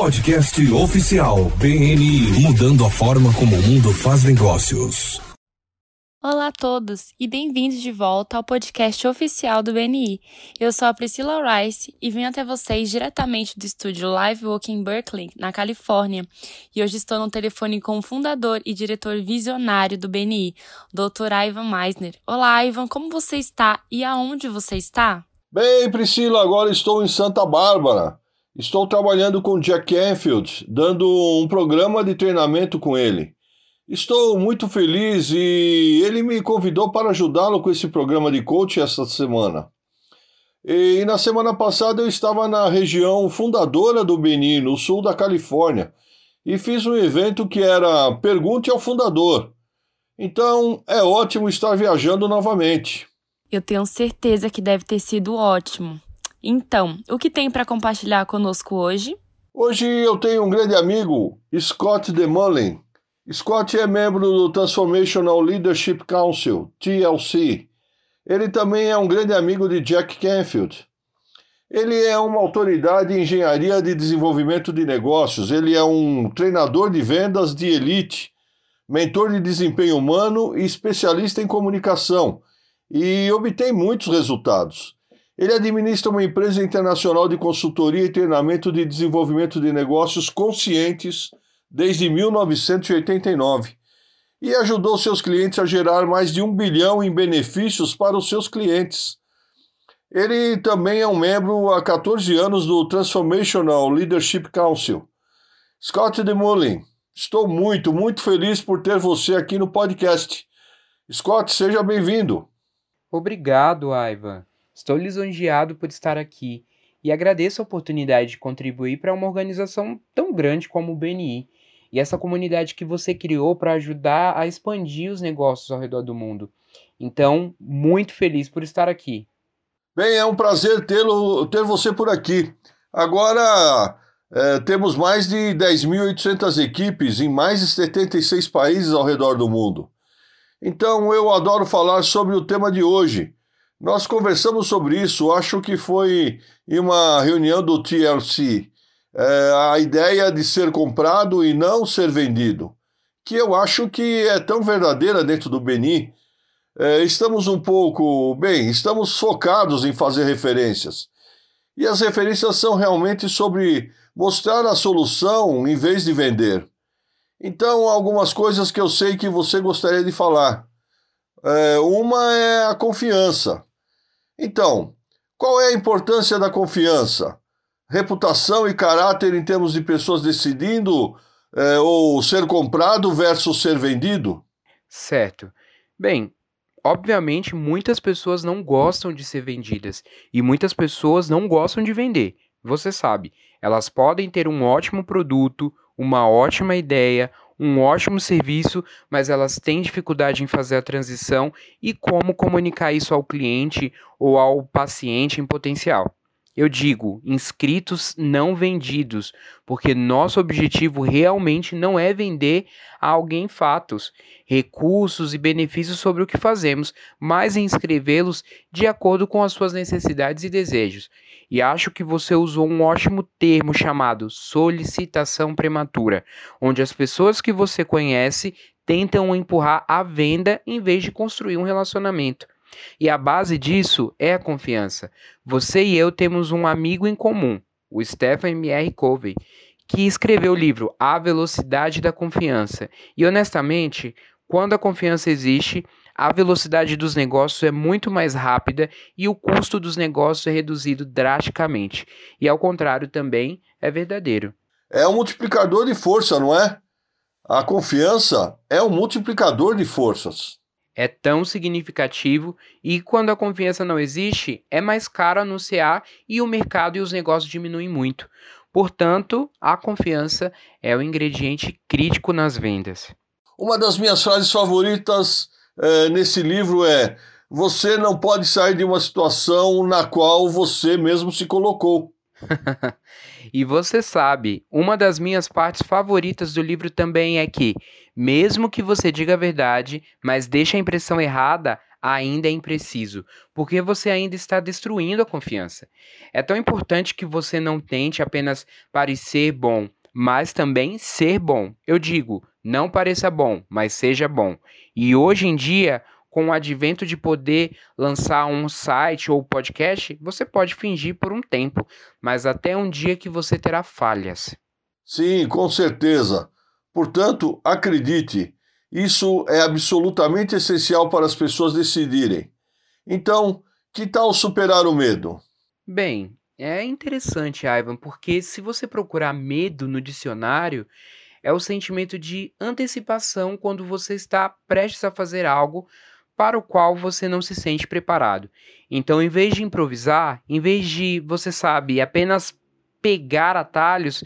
Podcast oficial BNI mudando a forma como o mundo faz negócios. Olá a todos e bem-vindos de volta ao podcast oficial do BNI. Eu sou a Priscila Rice e venho até vocês diretamente do estúdio Live Walk em Berkeley, na Califórnia. E hoje estou no telefone com o fundador e diretor visionário do BNI, Dr. Ivan Meisner. Olá, Ivan, como você está e aonde você está? Bem, Priscila, agora estou em Santa Bárbara. Estou trabalhando com Jack Canfield, dando um programa de treinamento com ele. Estou muito feliz e ele me convidou para ajudá-lo com esse programa de coach esta semana. E na semana passada eu estava na região fundadora do Benin, no sul da Califórnia, e fiz um evento que era Pergunte ao Fundador. Então é ótimo estar viajando novamente. Eu tenho certeza que deve ter sido ótimo. Então, o que tem para compartilhar conosco hoje? Hoje eu tenho um grande amigo, Scott DeMullen. Scott é membro do Transformational Leadership Council, TLC. Ele também é um grande amigo de Jack Canfield. Ele é uma autoridade em engenharia de desenvolvimento de negócios. Ele é um treinador de vendas de elite, mentor de desempenho humano e especialista em comunicação. E obtém muitos resultados. Ele administra uma empresa internacional de consultoria e treinamento de desenvolvimento de negócios conscientes desde 1989 e ajudou seus clientes a gerar mais de um bilhão em benefícios para os seus clientes. Ele também é um membro há 14 anos do Transformational Leadership Council. Scott DeMullen, estou muito, muito feliz por ter você aqui no podcast. Scott, seja bem-vindo. Obrigado, Ivan. Estou lisonjeado por estar aqui e agradeço a oportunidade de contribuir para uma organização tão grande como o BNI e essa comunidade que você criou para ajudar a expandir os negócios ao redor do mundo. Então, muito feliz por estar aqui. Bem, é um prazer tê-lo, ter você por aqui. Agora é, temos mais de 10.800 equipes em mais de 76 países ao redor do mundo. Então, eu adoro falar sobre o tema de hoje. Nós conversamos sobre isso, acho que foi em uma reunião do TLC é, a ideia de ser comprado e não ser vendido, que eu acho que é tão verdadeira dentro do Beni. É, estamos um pouco, bem, estamos focados em fazer referências. E as referências são realmente sobre mostrar a solução em vez de vender. Então, algumas coisas que eu sei que você gostaria de falar. É, uma é a confiança. Então, qual é a importância da confiança? reputação e caráter em termos de pessoas decidindo é, ou ser comprado versus ser vendido? Certo. Bem, obviamente muitas pessoas não gostam de ser vendidas e muitas pessoas não gostam de vender. Você sabe, elas podem ter um ótimo produto, uma ótima ideia, um ótimo serviço, mas elas têm dificuldade em fazer a transição e como comunicar isso ao cliente ou ao paciente em potencial. Eu digo inscritos não vendidos, porque nosso objetivo realmente não é vender a alguém fatos, recursos e benefícios sobre o que fazemos, mas inscrevê-los de acordo com as suas necessidades e desejos. E acho que você usou um ótimo termo chamado solicitação prematura, onde as pessoas que você conhece tentam empurrar a venda em vez de construir um relacionamento. E a base disso é a confiança. Você e eu temos um amigo em comum, o Stephen M.R. Covey, que escreveu o livro A Velocidade da Confiança. E honestamente, quando a confiança existe, a velocidade dos negócios é muito mais rápida e o custo dos negócios é reduzido drasticamente. E ao contrário também é verdadeiro. É um multiplicador de força, não é? A confiança é um multiplicador de forças é tão significativo e quando a confiança não existe, é mais caro anunciar e o mercado e os negócios diminuem muito. Portanto, a confiança é o ingrediente crítico nas vendas. Uma das minhas frases favoritas é, nesse livro é: Você não pode sair de uma situação na qual você mesmo se colocou. e você sabe, uma das minhas partes favoritas do livro também é que, mesmo que você diga a verdade, mas deixe a impressão errada, ainda é impreciso, porque você ainda está destruindo a confiança. É tão importante que você não tente apenas parecer bom, mas também ser bom. Eu digo, não pareça bom, mas seja bom. E hoje em dia, com o advento de poder lançar um site ou podcast, você pode fingir por um tempo, mas até um dia que você terá falhas. Sim, com certeza. Portanto, acredite, isso é absolutamente essencial para as pessoas decidirem. Então, que tal superar o medo? Bem, é interessante, Ivan, porque se você procurar medo no dicionário, é o sentimento de antecipação quando você está prestes a fazer algo para o qual você não se sente preparado. Então, em vez de improvisar, em vez de, você sabe, apenas pegar atalhos,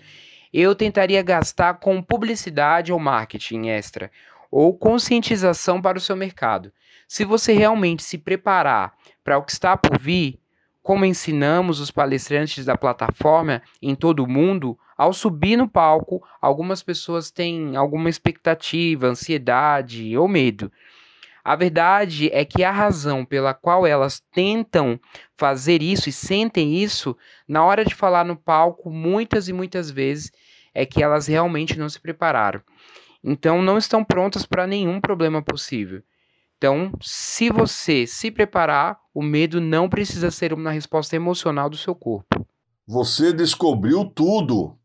eu tentaria gastar com publicidade ou marketing extra, ou conscientização para o seu mercado. Se você realmente se preparar para o que está por vir, como ensinamos os palestrantes da plataforma em todo o mundo, ao subir no palco, algumas pessoas têm alguma expectativa, ansiedade ou medo. A verdade é que a razão pela qual elas tentam fazer isso e sentem isso, na hora de falar no palco, muitas e muitas vezes, é que elas realmente não se prepararam. Então, não estão prontas para nenhum problema possível. Então, se você se preparar, o medo não precisa ser uma resposta emocional do seu corpo. Você descobriu tudo.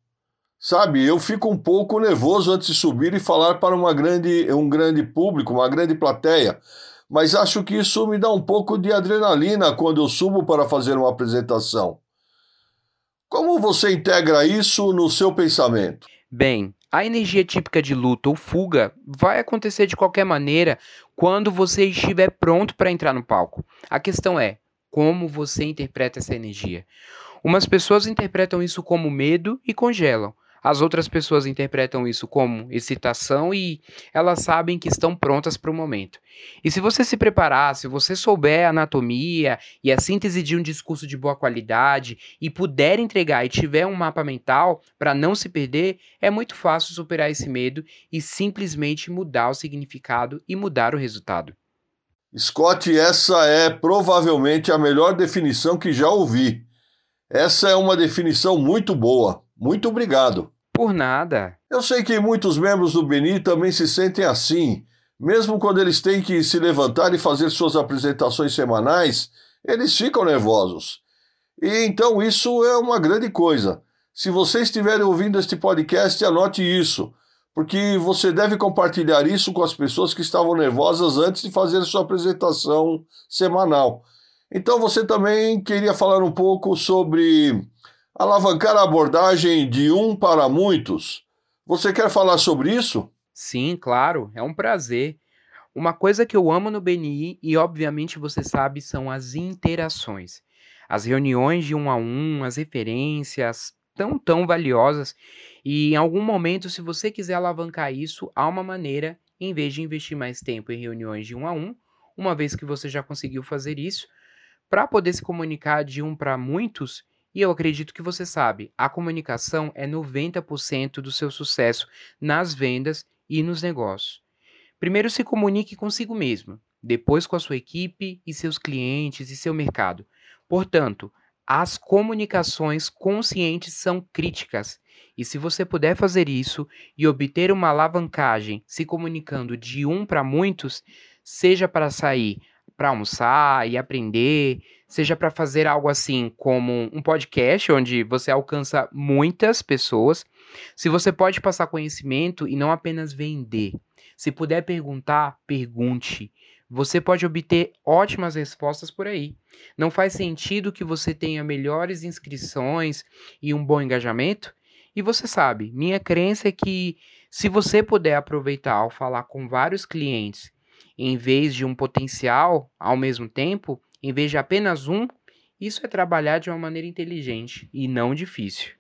Sabe, eu fico um pouco nervoso antes de subir e falar para uma grande, um grande público, uma grande plateia, mas acho que isso me dá um pouco de adrenalina quando eu subo para fazer uma apresentação. Como você integra isso no seu pensamento? Bem, a energia típica de luta ou fuga vai acontecer de qualquer maneira quando você estiver pronto para entrar no palco. A questão é como você interpreta essa energia. Umas pessoas interpretam isso como medo e congelam. As outras pessoas interpretam isso como excitação e elas sabem que estão prontas para o momento. E se você se preparar, se você souber a anatomia e a síntese de um discurso de boa qualidade e puder entregar e tiver um mapa mental para não se perder, é muito fácil superar esse medo e simplesmente mudar o significado e mudar o resultado. Scott, essa é provavelmente a melhor definição que já ouvi. Essa é uma definição muito boa. Muito obrigado. Por nada. Eu sei que muitos membros do Beni também se sentem assim. Mesmo quando eles têm que se levantar e fazer suas apresentações semanais, eles ficam nervosos. E então isso é uma grande coisa. Se você estiver ouvindo este podcast, anote isso, porque você deve compartilhar isso com as pessoas que estavam nervosas antes de fazer sua apresentação semanal. Então você também queria falar um pouco sobre alavancar a abordagem de um para muitos. Você quer falar sobre isso? Sim, claro, é um prazer. Uma coisa que eu amo no BNI, e obviamente você sabe, são as interações. As reuniões de um a um, as referências, tão, tão valiosas. E em algum momento, se você quiser alavancar isso, há uma maneira, em vez de investir mais tempo em reuniões de um a um, uma vez que você já conseguiu fazer isso, para poder se comunicar de um para muitos, e eu acredito que você sabe, a comunicação é 90% do seu sucesso nas vendas e nos negócios. Primeiro se comunique consigo mesmo, depois com a sua equipe e seus clientes e seu mercado. Portanto, as comunicações conscientes são críticas. E se você puder fazer isso e obter uma alavancagem se comunicando de um para muitos, seja para sair para almoçar e aprender, seja para fazer algo assim como um podcast onde você alcança muitas pessoas. Se você pode passar conhecimento e não apenas vender. Se puder perguntar, pergunte. Você pode obter ótimas respostas por aí. Não faz sentido que você tenha melhores inscrições e um bom engajamento? E você sabe, minha crença é que se você puder aproveitar ao falar com vários clientes em vez de um potencial ao mesmo tempo, em vez de apenas um, isso é trabalhar de uma maneira inteligente e não difícil.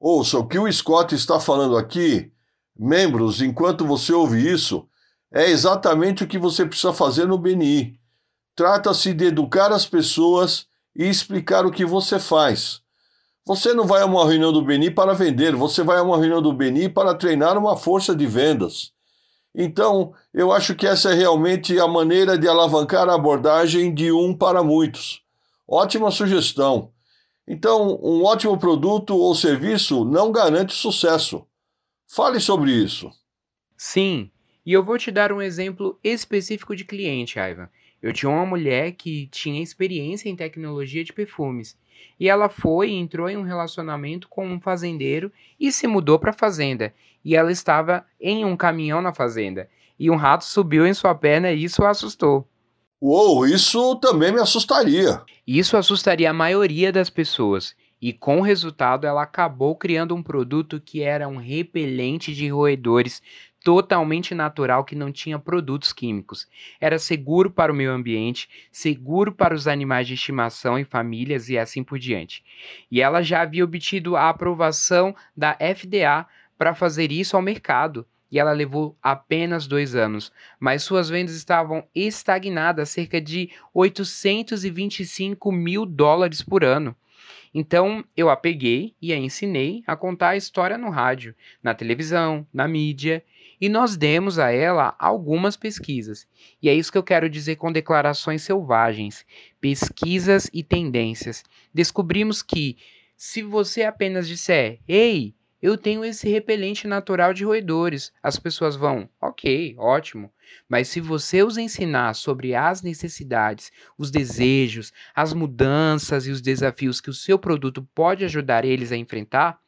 Ouça, o que o Scott está falando aqui, membros, enquanto você ouve isso, é exatamente o que você precisa fazer no BNI. Trata-se de educar as pessoas e explicar o que você faz. Você não vai a uma reunião do BNI para vender, você vai a uma reunião do BNI para treinar uma força de vendas. Então, eu acho que essa é realmente a maneira de alavancar a abordagem de um para muitos. Ótima sugestão. Então, um ótimo produto ou serviço não garante sucesso. Fale sobre isso. Sim, e eu vou te dar um exemplo específico de cliente, Ivan. Eu tinha uma mulher que tinha experiência em tecnologia de perfumes. E ela foi e entrou em um relacionamento com um fazendeiro e se mudou para a fazenda. E ela estava em um caminhão na fazenda. E um rato subiu em sua perna e isso a assustou. Uou, isso também me assustaria. Isso assustaria a maioria das pessoas. E com o resultado, ela acabou criando um produto que era um repelente de roedores totalmente natural que não tinha produtos químicos. Era seguro para o meio ambiente, seguro para os animais de estimação e famílias e assim por diante. E ela já havia obtido a aprovação da FDA para fazer isso ao mercado. E ela levou apenas dois anos, mas suas vendas estavam estagnadas, cerca de 825 mil dólares por ano. Então eu a peguei e a ensinei a contar a história no rádio, na televisão, na mídia, e nós demos a ela algumas pesquisas. E é isso que eu quero dizer com declarações selvagens, pesquisas e tendências. Descobrimos que se você apenas disser, ei, eu tenho esse repelente natural de roedores. As pessoas vão, ok, ótimo. Mas se você os ensinar sobre as necessidades, os desejos, as mudanças e os desafios que o seu produto pode ajudar eles a enfrentar,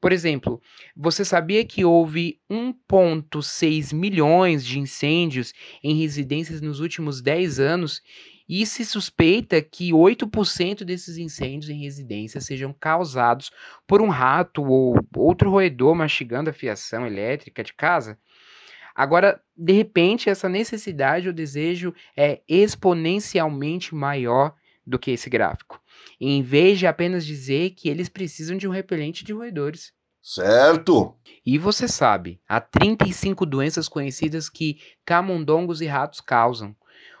por exemplo, você sabia que houve 1,6 milhões de incêndios em residências nos últimos 10 anos e se suspeita que 8% desses incêndios em residências sejam causados por um rato ou outro roedor mastigando a fiação elétrica de casa. Agora, de repente, essa necessidade ou desejo é exponencialmente maior do que esse gráfico, em vez de apenas dizer que eles precisam de um repelente de roedores. Certo. E você sabe, há 35 doenças conhecidas que camundongos e ratos causam.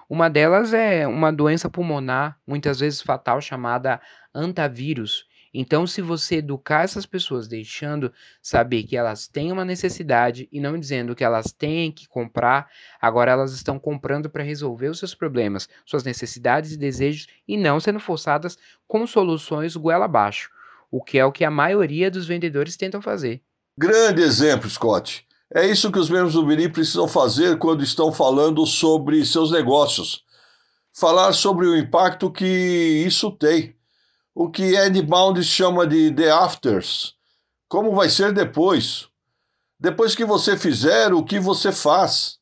Uma delas é uma doença pulmonar, muitas vezes fatal, chamada antavírus. Então, se você educar essas pessoas deixando saber que elas têm uma necessidade e não dizendo que elas têm que comprar, agora elas estão comprando para resolver os seus problemas, suas necessidades e desejos e não sendo forçadas com soluções goela abaixo, o que é o que a maioria dos vendedores tentam fazer. Grande exemplo, Scott. É isso que os membros do Biri precisam fazer quando estão falando sobre seus negócios. Falar sobre o impacto que isso tem. O que Ed Bound chama de the afters. Como vai ser depois? Depois que você fizer, o que você faz?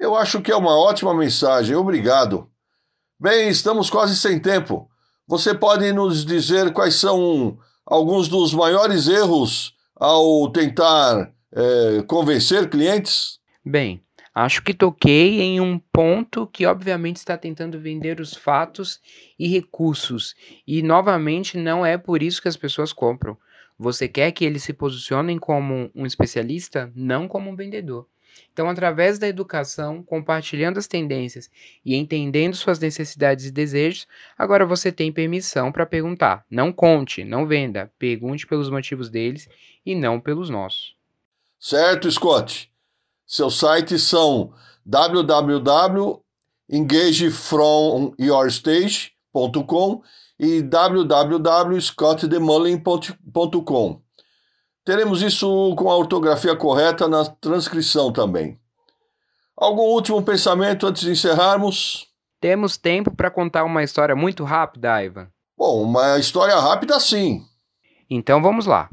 Eu acho que é uma ótima mensagem. Obrigado. Bem, estamos quase sem tempo. Você pode nos dizer quais são alguns dos maiores erros ao tentar é, convencer clientes? Bem, acho que toquei em um ponto que obviamente está tentando vender os fatos e recursos, e novamente não é por isso que as pessoas compram. Você quer que eles se posicionem como um especialista, não como um vendedor. Então, através da educação, compartilhando as tendências e entendendo suas necessidades e desejos, agora você tem permissão para perguntar. Não conte, não venda, pergunte pelos motivos deles e não pelos nossos. Certo, Scott. Seus sites são www.engagefromyourstage.com e www.scottdemullen.com. Teremos isso com a ortografia correta na transcrição também. Algum último pensamento antes de encerrarmos? Temos tempo para contar uma história muito rápida, Ivan. Bom, uma história rápida sim. Então vamos lá.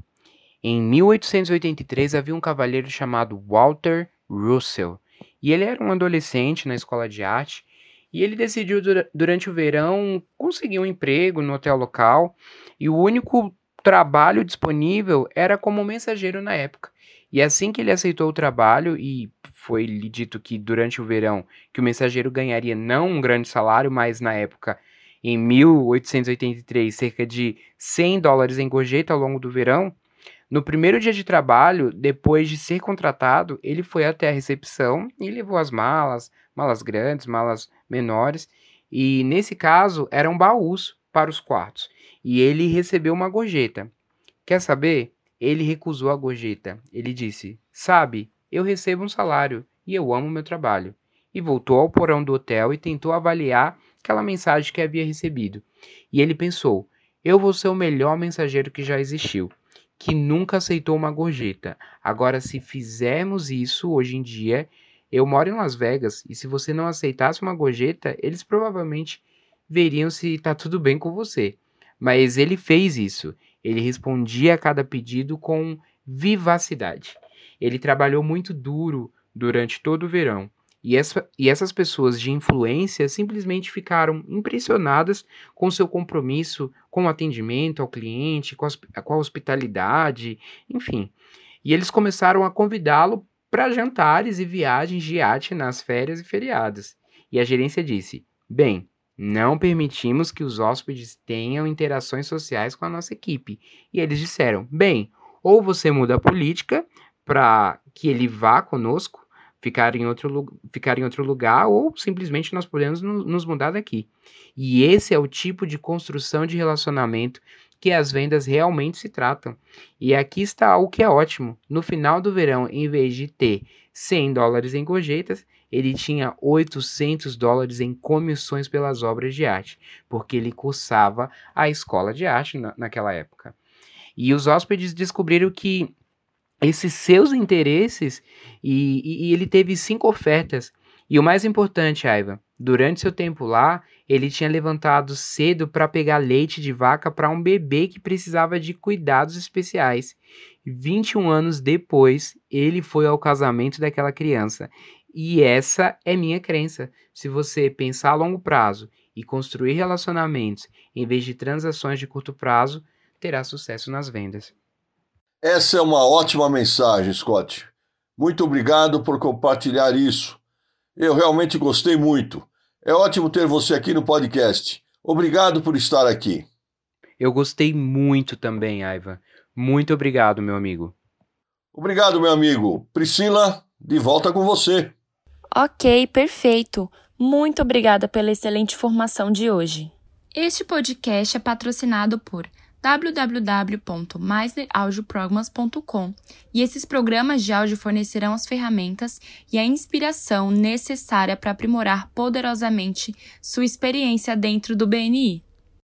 Em 1883 havia um cavalheiro chamado Walter Russell, e ele era um adolescente na escola de arte, e ele decidiu durante o verão conseguir um emprego no hotel local, e o único trabalho disponível era como mensageiro na época. E assim que ele aceitou o trabalho e foi lhe dito que durante o verão que o mensageiro ganharia não um grande salário, mas na época em 1883 cerca de 100 dólares em gorjeta ao longo do verão, no primeiro dia de trabalho, depois de ser contratado, ele foi até a recepção e levou as malas, malas grandes, malas menores, e nesse caso eram baús para os quartos. E ele recebeu uma gorjeta. Quer saber? Ele recusou a gorjeta. Ele disse: Sabe, eu recebo um salário e eu amo meu trabalho. E voltou ao porão do hotel e tentou avaliar aquela mensagem que havia recebido. E ele pensou: eu vou ser o melhor mensageiro que já existiu, que nunca aceitou uma gorjeta. Agora, se fizermos isso hoje em dia, eu moro em Las Vegas e se você não aceitasse uma gorjeta, eles provavelmente veriam se está tudo bem com você. Mas ele fez isso. Ele respondia a cada pedido com vivacidade. Ele trabalhou muito duro durante todo o verão. E, essa, e essas pessoas de influência simplesmente ficaram impressionadas com seu compromisso com o atendimento ao cliente, com a, com a hospitalidade, enfim. E eles começaram a convidá-lo para jantares e viagens de iate nas férias e feriados. E a gerência disse: Bem, não permitimos que os hóspedes tenham interações sociais com a nossa equipe. E eles disseram: bem, ou você muda a política para que ele vá conosco, ficar em, outro, ficar em outro lugar, ou simplesmente nós podemos nos mudar daqui. E esse é o tipo de construção de relacionamento que as vendas realmente se tratam. E aqui está o que é ótimo. No final do verão, em vez de ter 100 dólares em gorjetas, ele tinha 800 dólares em comissões pelas obras de arte, porque ele cursava a escola de arte na, naquela época. E os hóspedes descobriram que esses seus interesses, e, e, e ele teve cinco ofertas. E o mais importante, Aiva, durante seu tempo lá, ele tinha levantado cedo para pegar leite de vaca para um bebê que precisava de cuidados especiais. 21 anos depois, ele foi ao casamento daquela criança e essa é minha crença. Se você pensar a longo prazo e construir relacionamentos em vez de transações de curto prazo, terá sucesso nas vendas. Essa é uma ótima mensagem, Scott. Muito obrigado por compartilhar isso. Eu realmente gostei muito. É ótimo ter você aqui no podcast. Obrigado por estar aqui. Eu gostei muito também, Aiva. Muito obrigado, meu amigo. Obrigado, meu amigo. Priscila, de volta com você. Ok, perfeito. Muito obrigada pela excelente formação de hoje. Este podcast é patrocinado por www.meisneraudioprograms.com e esses programas de áudio fornecerão as ferramentas e a inspiração necessária para aprimorar poderosamente sua experiência dentro do BNI.